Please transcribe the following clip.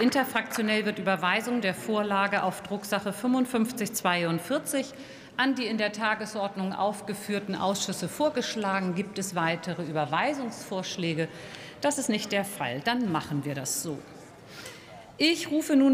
Interfraktionell wird Überweisung der Vorlage auf Drucksache 5542 an die in der Tagesordnung aufgeführten Ausschüsse vorgeschlagen. Gibt es weitere Überweisungsvorschläge? Das ist nicht der Fall. Dann machen wir das so. Ich rufe nun